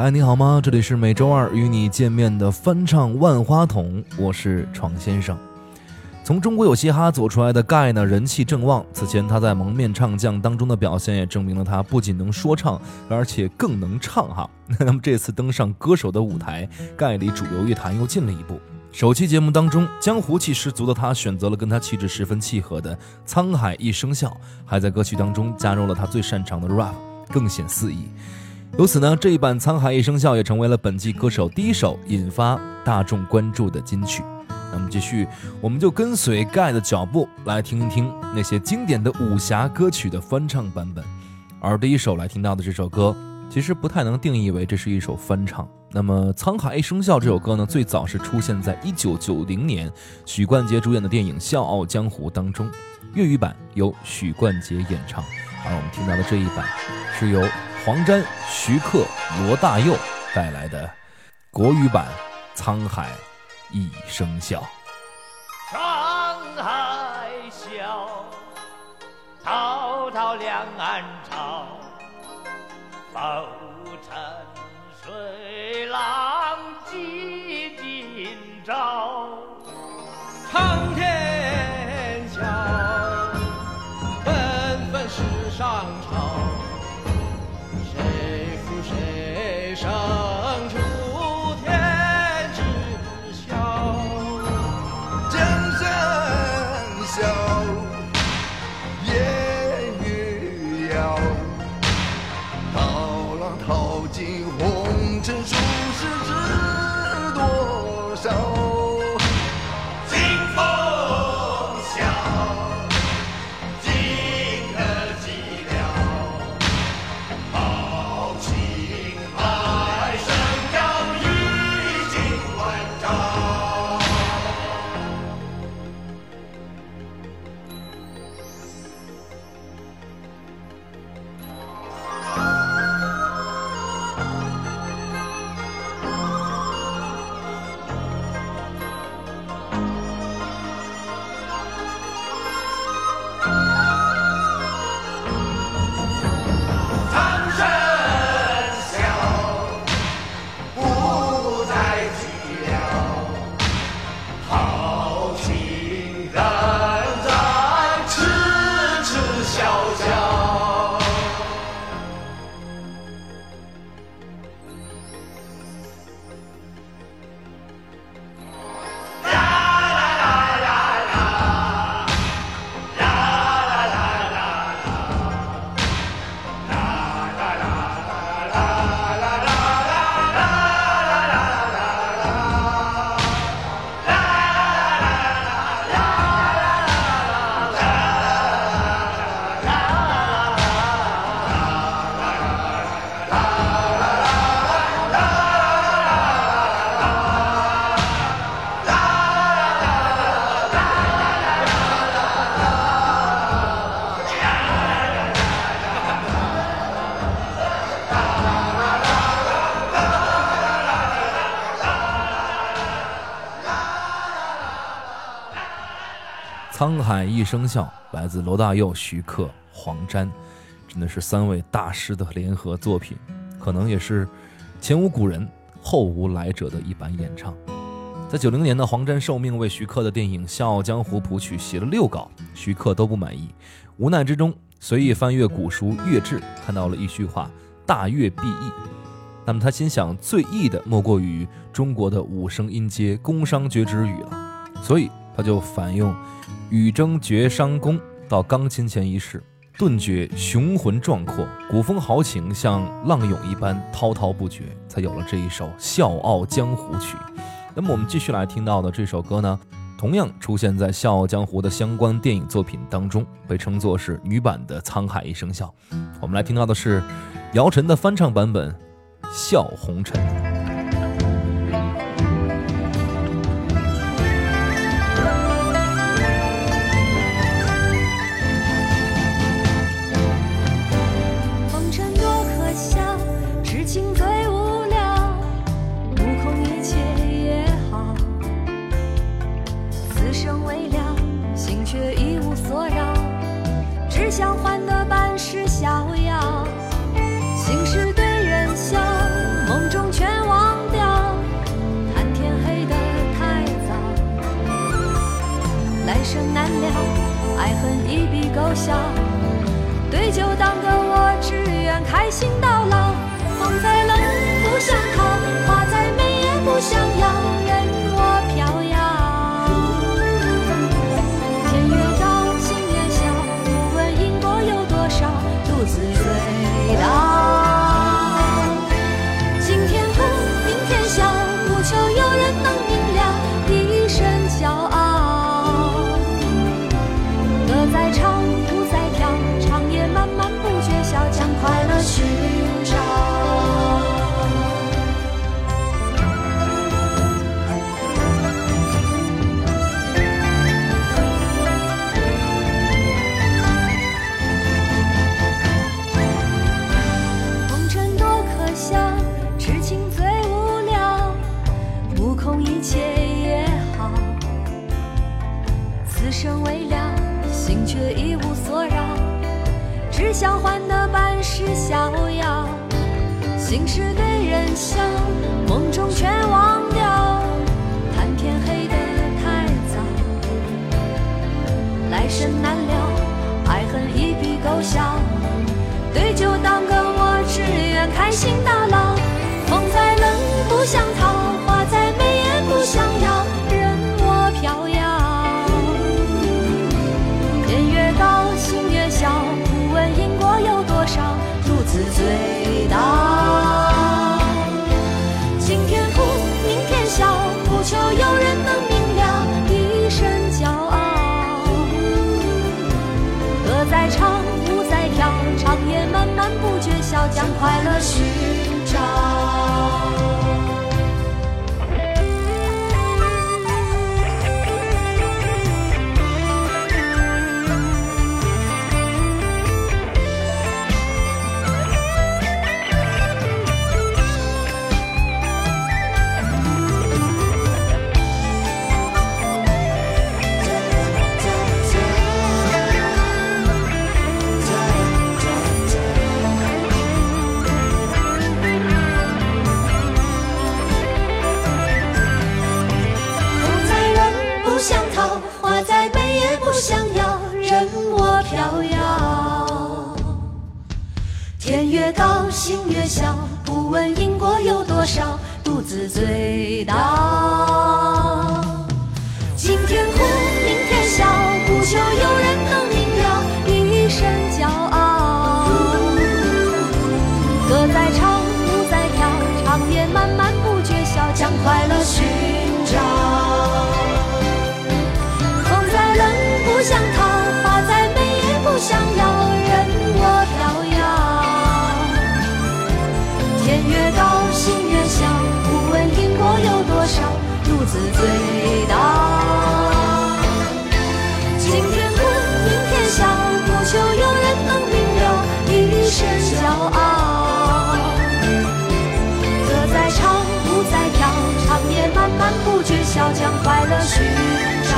嗨，你好吗？这里是每周二与你见面的翻唱万花筒，我是闯先生。从中国有嘻哈走出来的盖呢，人气正旺。此前他在蒙面唱将当中的表现，也证明了他不仅能说唱，而且更能唱哈。那么这次登上歌手的舞台，盖离主流乐坛又近了一步。首期节目当中，江湖气十足的他选择了跟他气质十分契合的《沧海一声笑》，还在歌曲当中加入了他最擅长的 rap，更显肆意。由此呢，这一版《沧海一声笑》也成为了本季歌手第一首引发大众关注的金曲。那么继续，我们就跟随盖的脚步来听一听那些经典的武侠歌曲的翻唱版本。而第一首来听到的这首歌，其实不太能定义为这是一首翻唱。那么《沧海一声笑》这首歌呢，最早是出现在一九九零年许冠杰主演的电影《笑傲江湖》当中，粤语版由许冠杰演唱。而我们听到的这一版是由。黄沾、徐克、罗大佑带来的国语版《沧海一声笑》。沧海笑，滔滔两岸潮，浮沉水浪几今朝。沧海一声笑，来自罗大佑、徐克、黄沾，真的是三位大师的联合作品，可能也是前无古人后无来者的一版演唱。在九零年呢，黄沾受命为徐克的电影《笑傲江湖》谱曲，写了六稿，徐克都不满意，无奈之中随意翻阅古书《乐志》，看到了一句话：“大乐必易。”那么他心想，最易的莫过于中国的五声音阶宫商角徵羽了，所以他就反用。羽征绝商宫，到钢琴前一试，顿觉雄浑壮阔，古风豪情像浪涌一般滔滔不绝，才有了这一首《笑傲江湖曲》。那么我们继续来听到的这首歌呢，同样出现在《笑傲江湖》的相关电影作品当中，被称作是女版的《沧海一声笑》。我们来听到的是姚晨的翻唱版本，《笑红尘。笑。对酒当歌，我只愿开心到老。风再冷不想逃，花再美也不想要，心事将快乐许心越小，不问因果有多少，独自醉倒。今天哭，明天笑，不求有人能明了，一身骄傲。歌在唱，舞在跳，长夜漫漫不觉晓，将快乐寻找。不觉晓，将快乐寻找。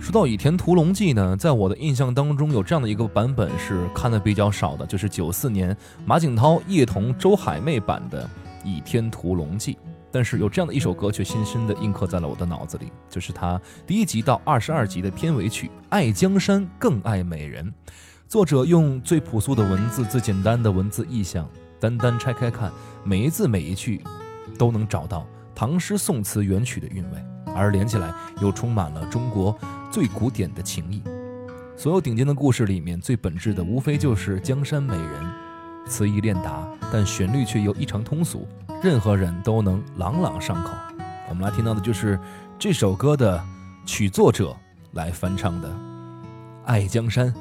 说到《倚天屠龙记》呢，在我的印象当中有这样的一个版本是看的比较少的，就是九四年马景涛、叶童、周海媚版的《倚天屠龙记》。但是有这样的一首歌却深深的印刻在了我的脑子里，就是他第一集到二十二集的片尾曲《爱江山更爱美人》。作者用最朴素的文字、最简单的文字意象，单单拆开看，每一字每一句，都能找到唐诗宋词元曲的韵味，而连起来又充满了中国最古典的情谊。所有顶尖的故事里面，最本质的无非就是江山美人，词意练达，但旋律却又异常通俗，任何人都能朗朗上口。我们来听到的就是这首歌的曲作者来翻唱的《爱江山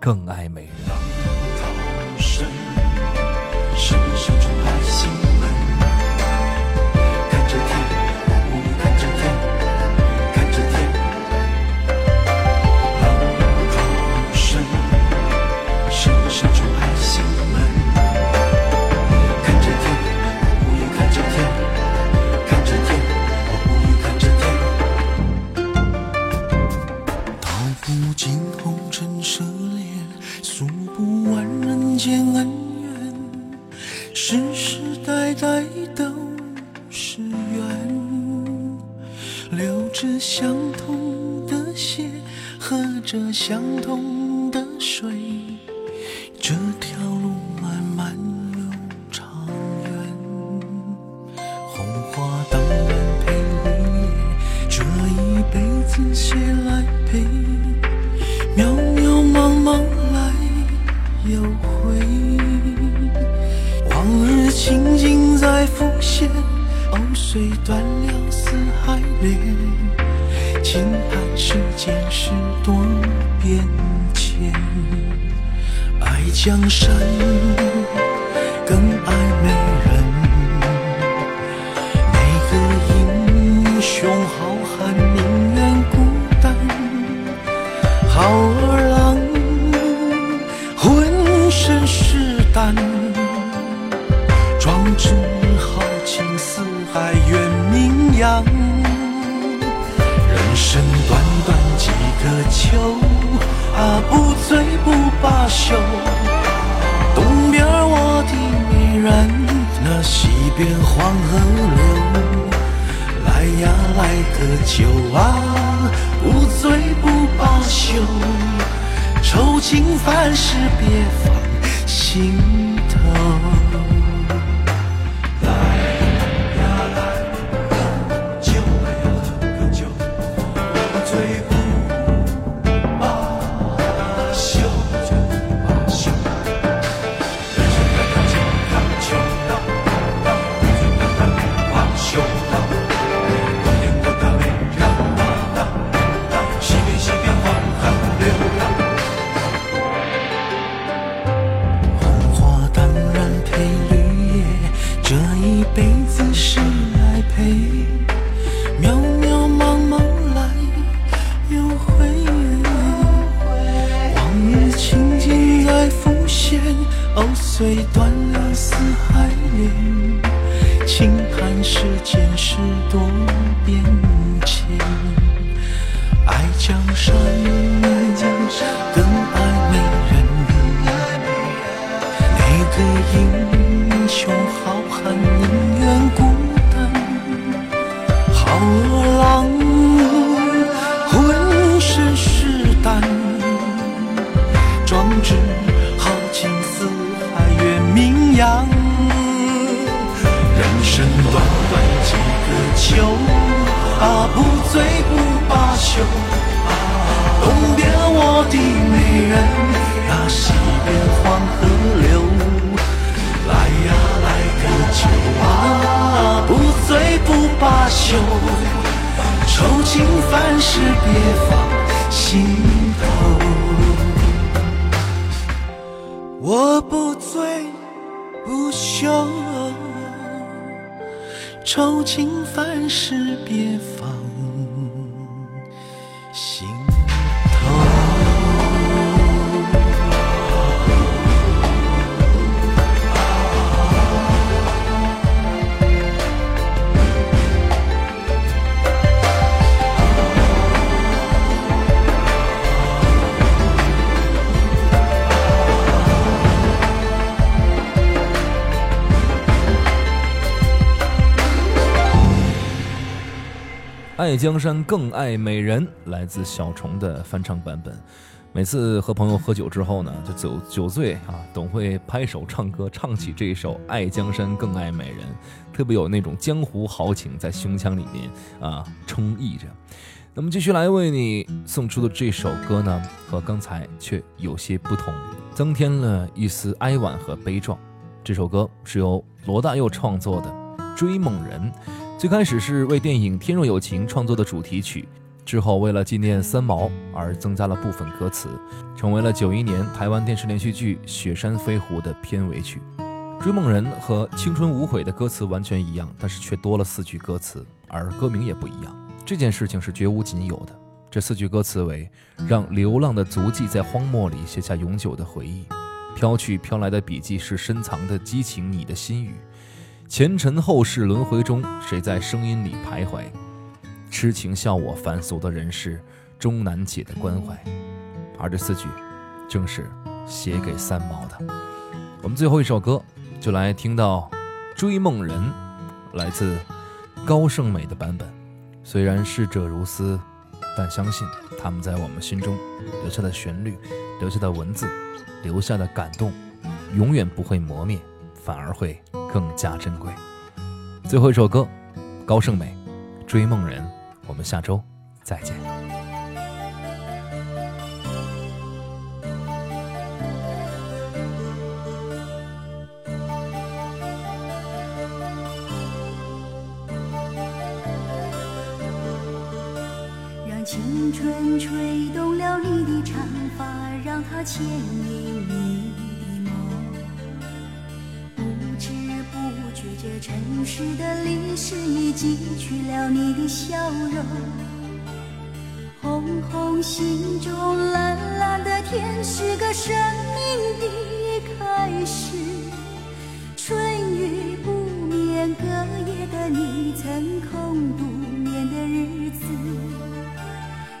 更爱美人。道不尽红尘奢恋，诉不完人间恩怨，世世代代都是缘。流着相同的血，喝着相同的水，这条路漫漫又长远。红花当然配绿叶，这一辈子谁来曾经在浮现，藕虽断了丝还连，轻叹世间事多变迁。爱江山，更爱美人。每个英雄好汉宁愿孤单，好儿郎浑身是胆，四海远名扬。人生短短几个秋，啊不醉不罢休。东边我的美人，那西边黄河流。来呀来个酒啊，不醉不罢休。愁情烦事别放心头。江山，更爱美人。哪个英雄好汉宁愿孤单？好儿郎浑身是胆，壮志豪情四海远名扬。人生短短几个秋，啊不醉不酒。愁情烦事别放心头。我不醉不休，愁情烦事别放爱江山更爱美人，来自小虫的翻唱版本。每次和朋友喝酒之后呢，就酒酒醉啊，总会拍手唱歌，唱起这首《爱江山更爱美人》，特别有那种江湖豪情在胸腔里面啊充溢着。那么继续来为你送出的这首歌呢，和刚才却有些不同，增添了一丝哀婉和悲壮。这首歌是由罗大佑创作的《追梦人》。最开始是为电影《天若有情》创作的主题曲，之后为了纪念三毛而增加了部分歌词，成为了九一年台湾电视连续剧《雪山飞狐》的片尾曲。《追梦人》和《青春无悔》的歌词完全一样，但是却多了四句歌词，而歌名也不一样。这件事情是绝无仅有的。这四句歌词为：让流浪的足迹在荒漠里写下永久的回忆，飘去飘来的笔记是深藏的激情，你的心语。前尘后世轮回中，谁在声音里徘徊？痴情笑我凡俗的人世，终难解的关怀。而这四句，正是写给三毛的。我们最后一首歌，就来听到《追梦人》，来自高胜美的版本。虽然逝者如斯，但相信他们在我们心中留下的旋律、留下的文字、留下的感动，永远不会磨灭，反而会更加珍贵。最后一首歌，高胜美《追梦人》，我们下周再见。让青春吹动了你的长发，让它牵引城市的历史已记取了你的笑容。红红心中蓝蓝的天，是个生命的开始。春雨不眠，隔夜的你曾空独眠的日子。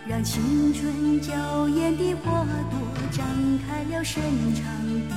让青春娇艳的花朵张开了深长的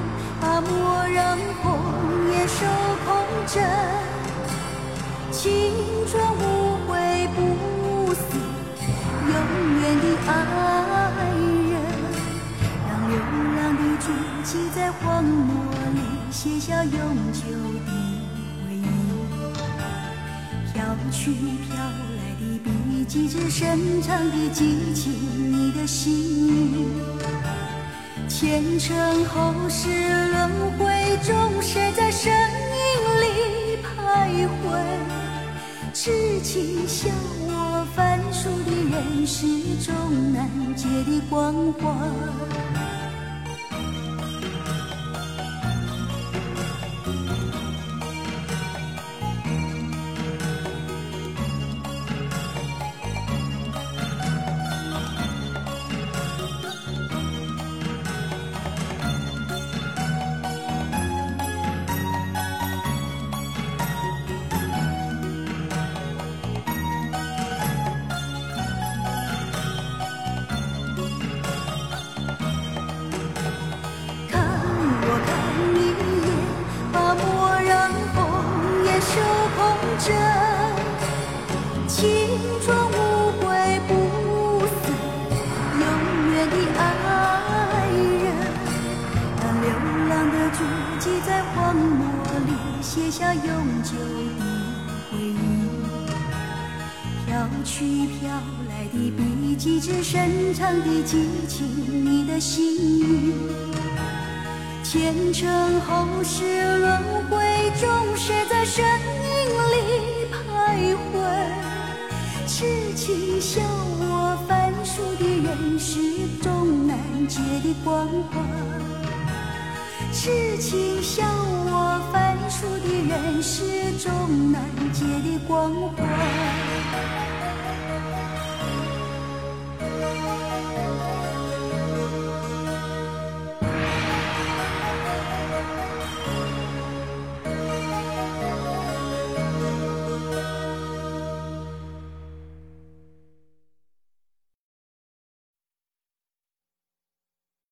青春无悔不死，永远的爱人。让流浪的足迹在荒漠里写下永久的回忆。飘去飘来的笔迹，是深长的激情，你的心语。前尘后世轮回中，谁在身影里徘徊？痴情笑我凡俗的人世中难解的关怀。空枕，青春无悔不死，永远的爱人。让流浪的足迹在荒漠里写下永久的回忆。飘去飘来的笔迹，是深长的激情，你的心语。前尘后世轮回中，谁在身痴情笑我凡俗的人世中难解的关怀。痴情笑我凡俗的人世中难解的关怀。